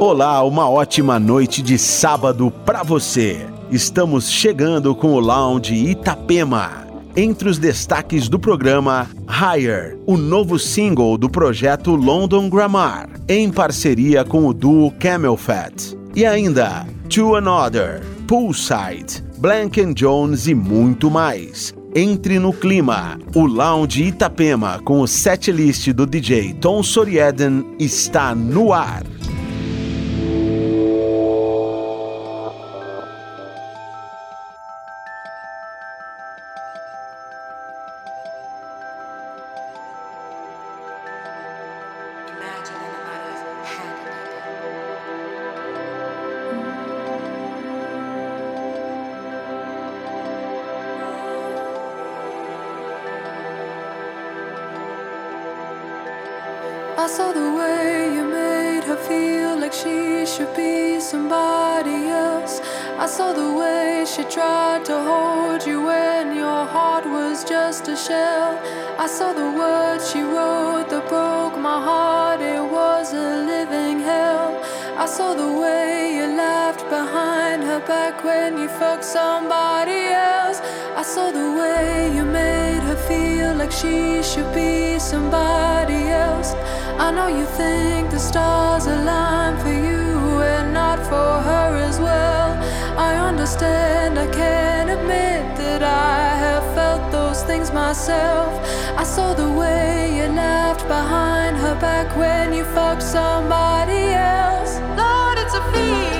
Olá, uma ótima noite de sábado para você. Estamos chegando com o Lounge Itapema. Entre os destaques do programa, Higher, o novo single do projeto London Grammar, em parceria com o duo Camel Fat. E ainda, To Another, Poolside, Blank Jones e muito mais. Entre no clima. O Lounge Itapema com o setlist do DJ Tom Sorieden está no ar. saw the words she wrote that broke my heart. It was a living hell. I saw the way you left behind her back when you fucked somebody else. I saw the way you made her feel like she should be somebody else. I know you think the stars align for you and not for her as well. I understand, I can admit that I things myself. I saw the way you left behind her back when you fucked somebody else. Lord, it's a feeling.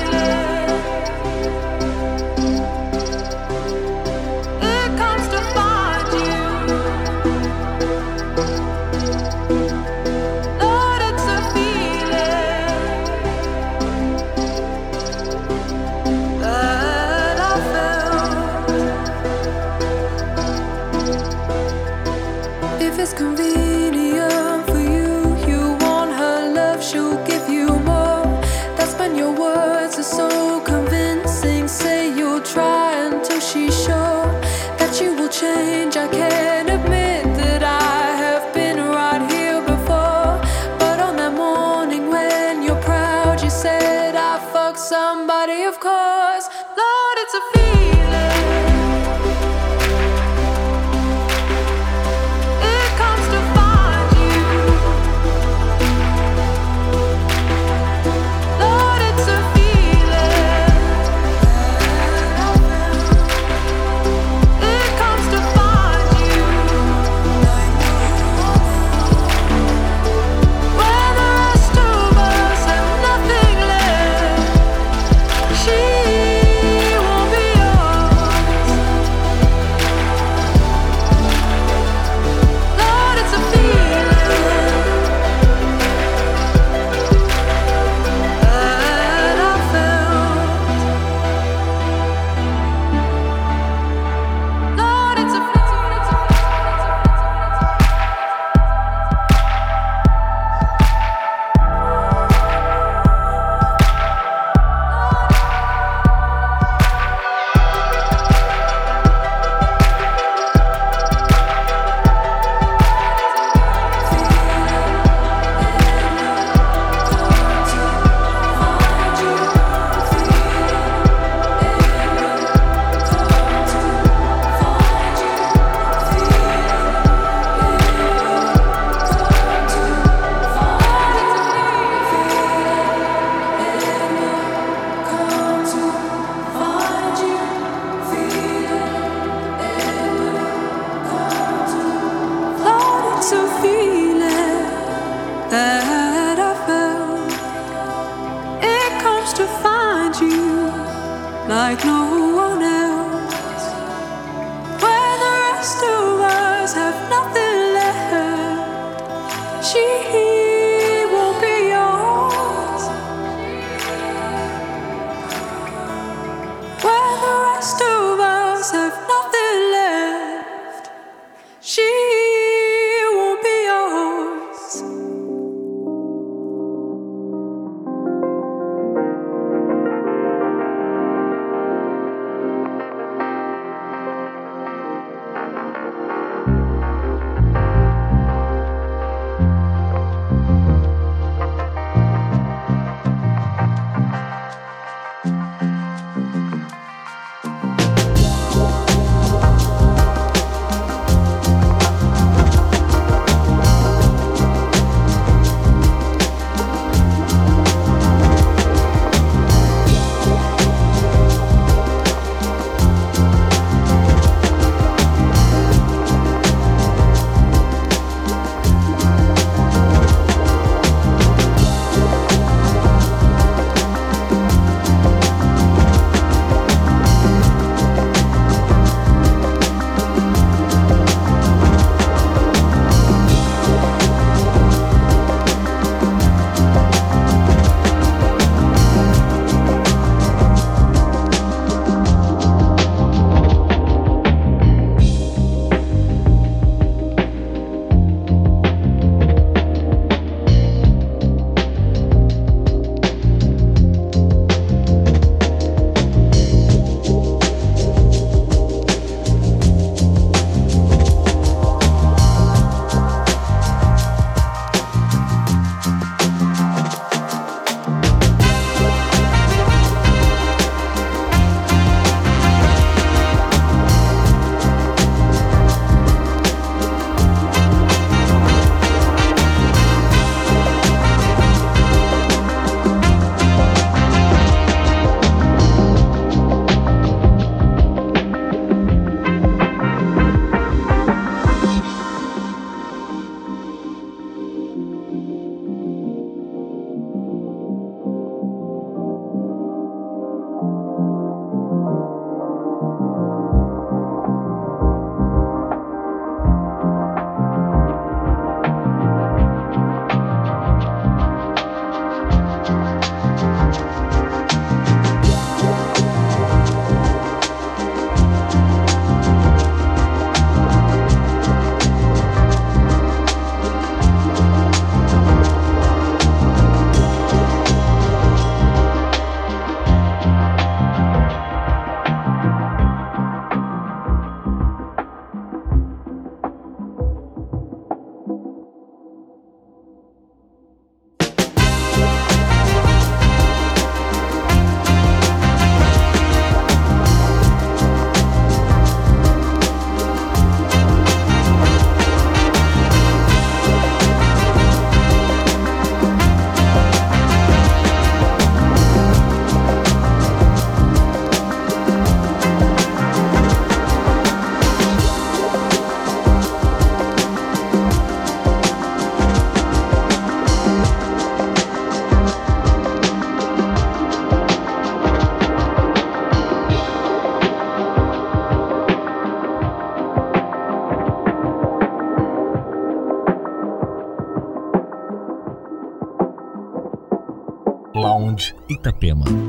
Itapema.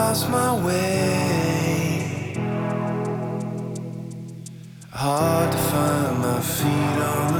lost my way. Hard to find my feet on the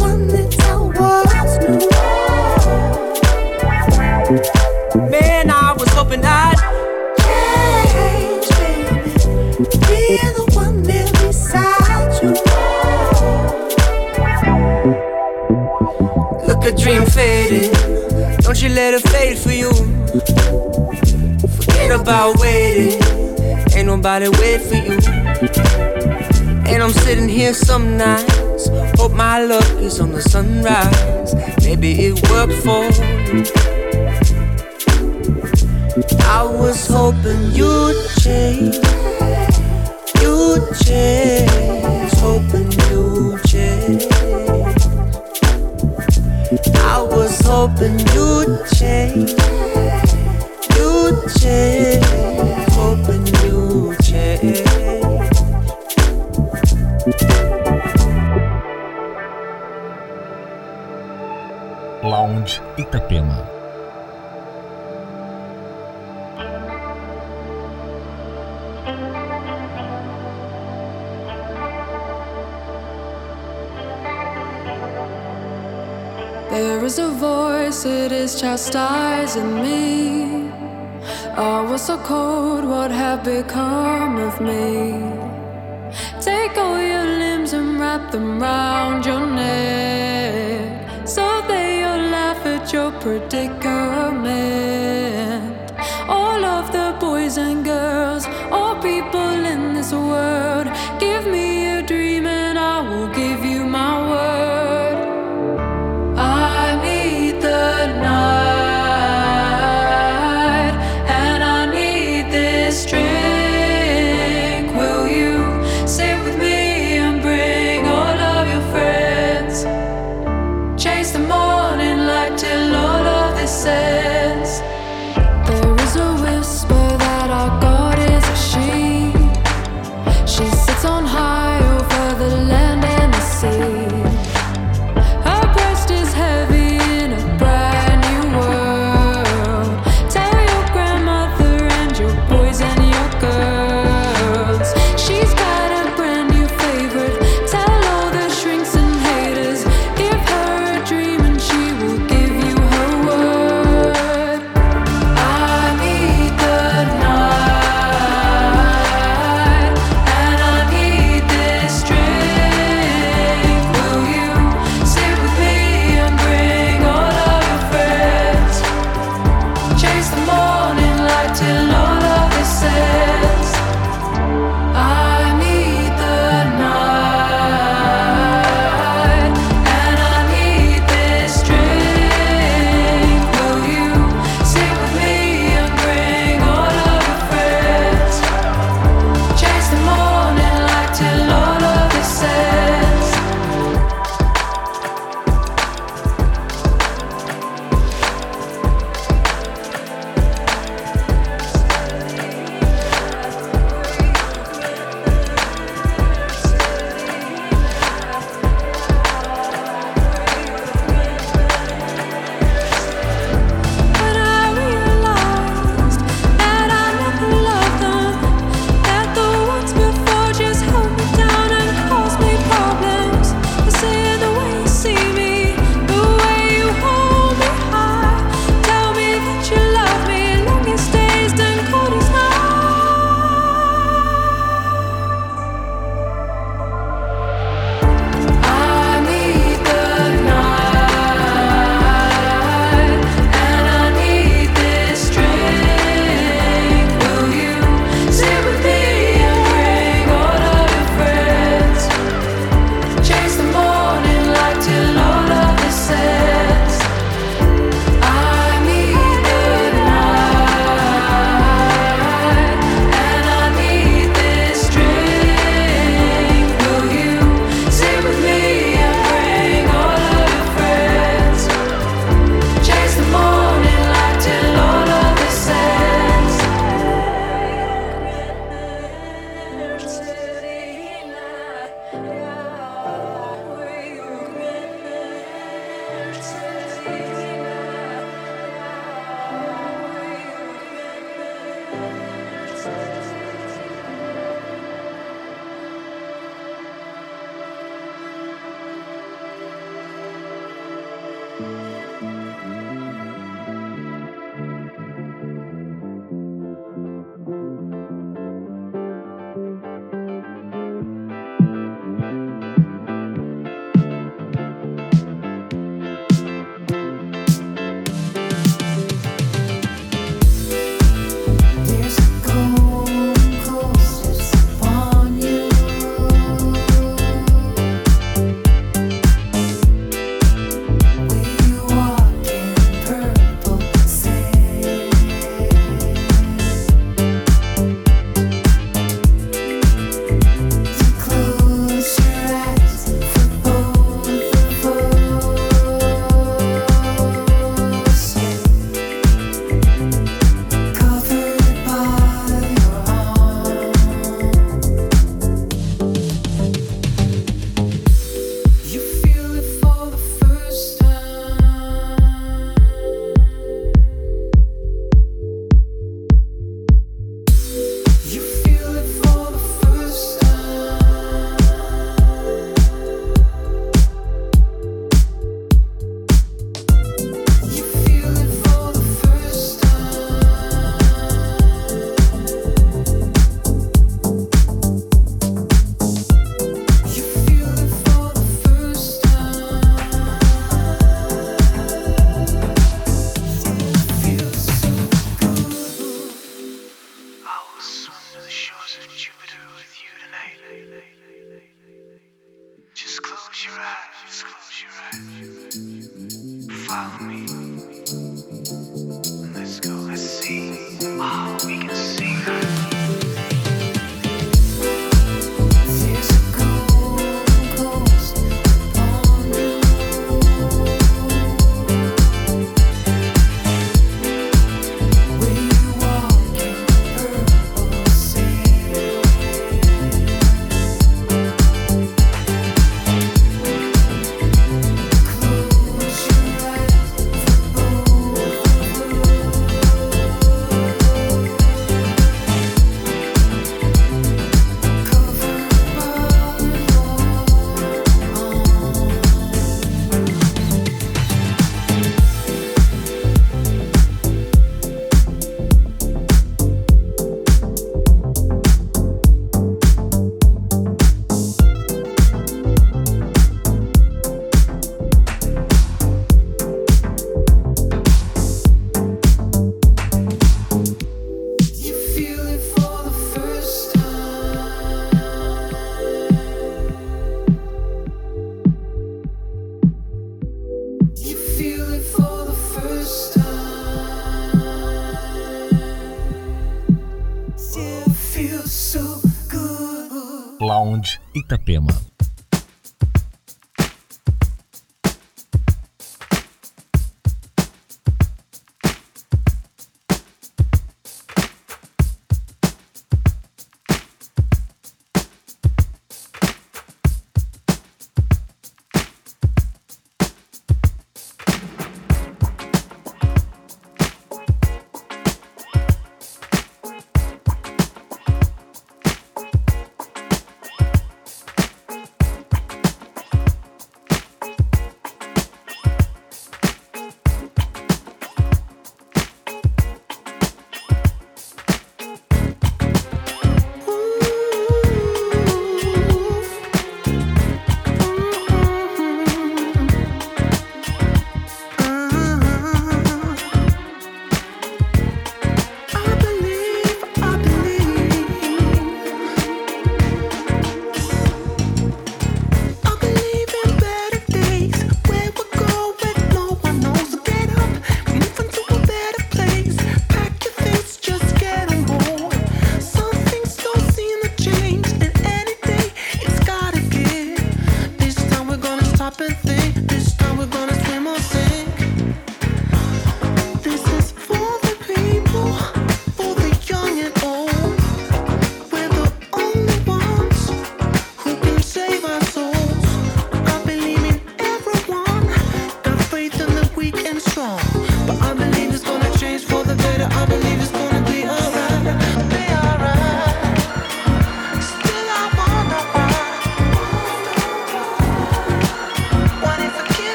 I hoping I'd change, baby. Be the one there beside you. Look, a dream fading. Don't you let it fade for you. Forget about waiting. Ain't nobody wait for you. And I'm sitting here some nights. Hope my luck is on the sunrise. Maybe it worked for you. I was hoping you'd change. You'd change. Hoping you'd change. I was hoping you'd change. You'd change. Hoping you'd change. Lounge Itapema. It is chastising me. I was so cold, what have become of me? Take all your limbs and wrap them round your neck. So they all laugh at your predicament.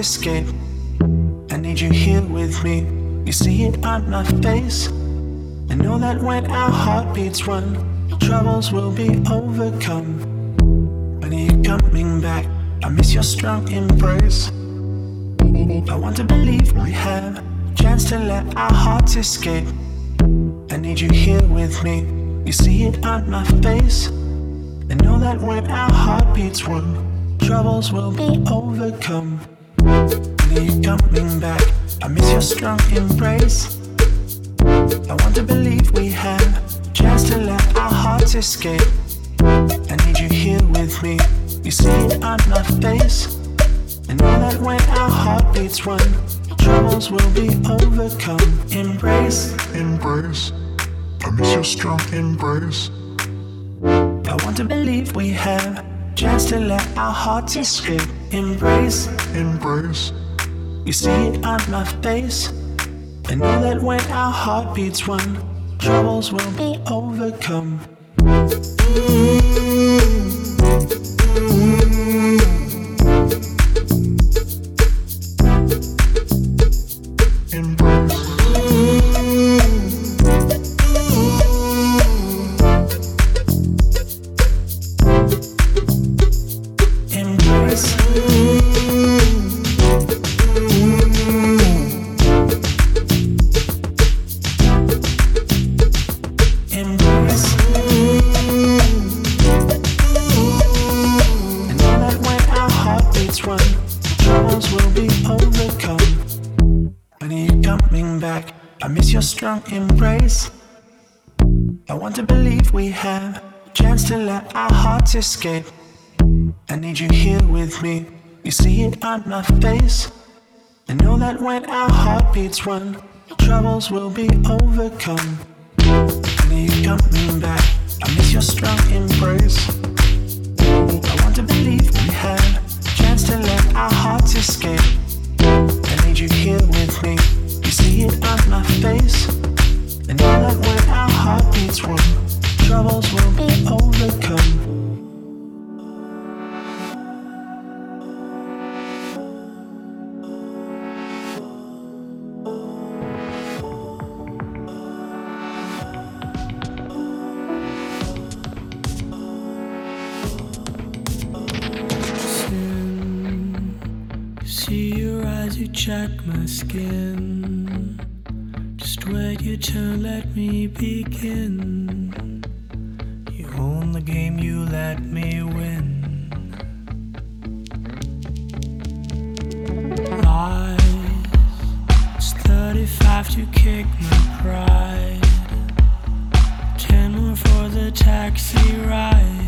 Escape. I need you here with me. You see it on my face. I know that when our heartbeats run, troubles will be overcome. When are you coming back? I miss your strong embrace. I want to believe we have a chance to let our hearts escape. I need you here with me. You see it on my face. I know that when our heartbeats run, troubles will be overcome you coming back. I miss your strong embrace. I want to believe we have a chance to let our hearts escape. I need you here with me. You see it on my face. I know that when our heartbeats run, troubles will be overcome. Embrace, embrace. I miss your strong embrace. I want to believe we have a chance to let our hearts escape. Embrace, embrace. You see it on my face. I know that when our heartbeats one, troubles will be overcome. Strong embrace. I want to believe we have a chance to let our hearts escape. I need you here with me. You see it on my face. I know that when our heartbeats run, troubles will be overcome. I need you coming back. I miss your strong embrace. I want to believe we have a chance to let our hearts escape. I need you here with me. You see it on my face. And know that when our heartbeats run, troubles will be overcome. You you check my skin. Your turn, let me begin. You own the game, you let me win. Lies, it's 35 to kick my pride. 10 more for the taxi ride.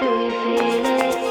Do you feel it?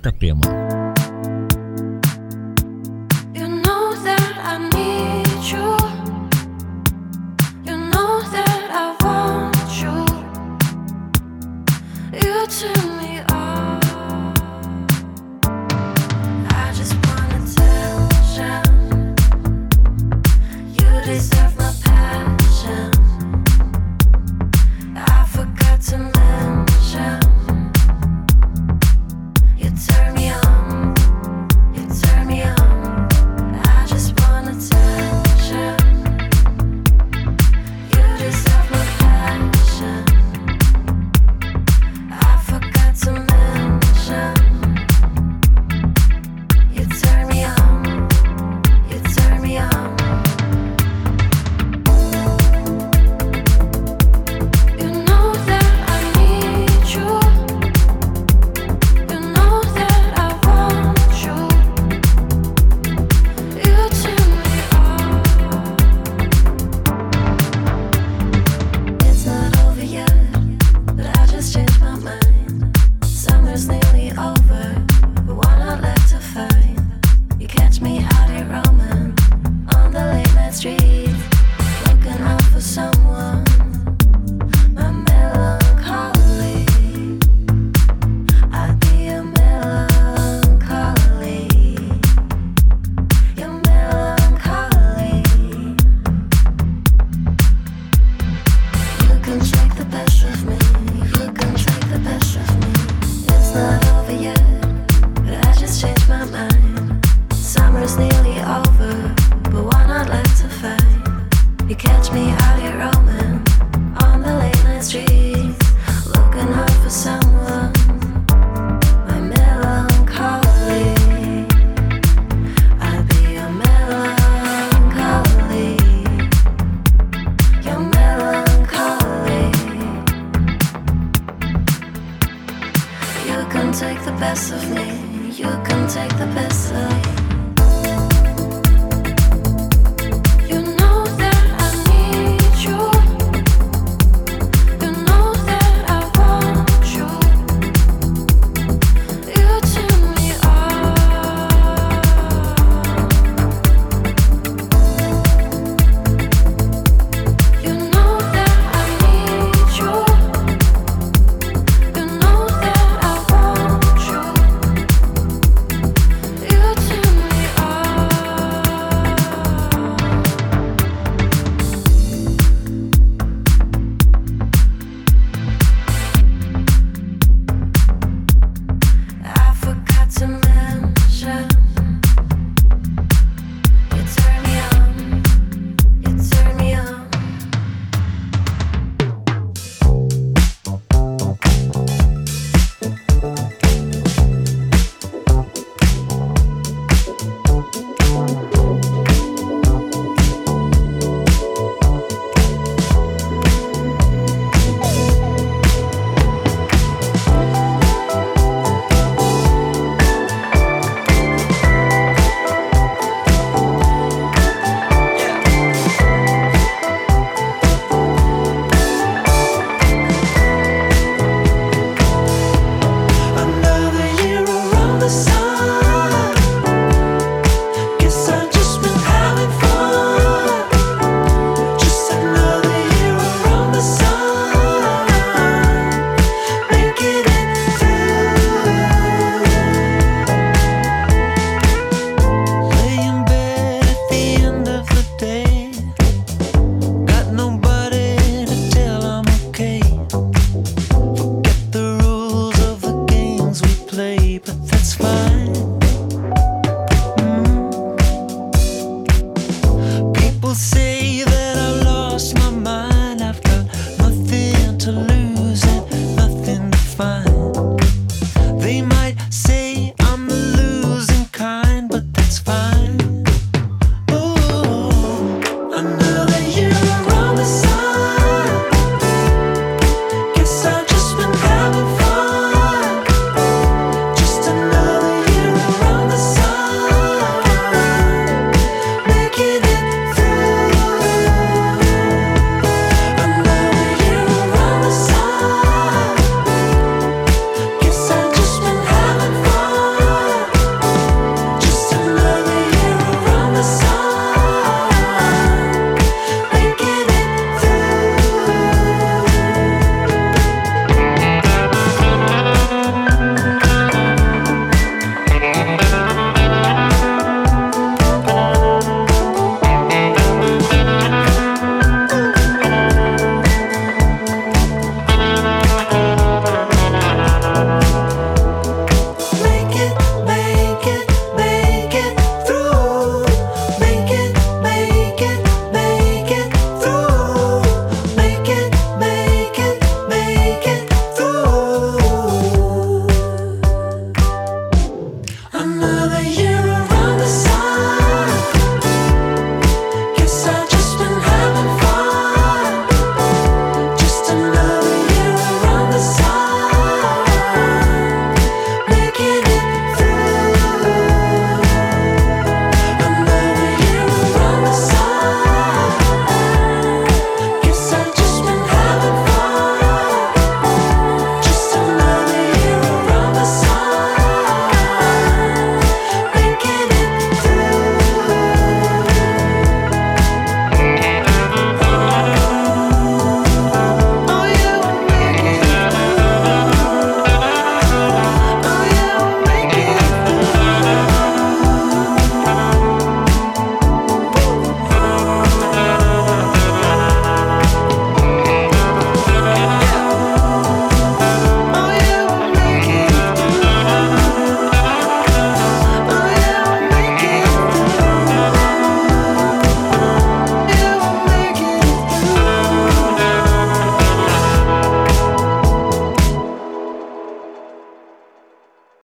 Itapema.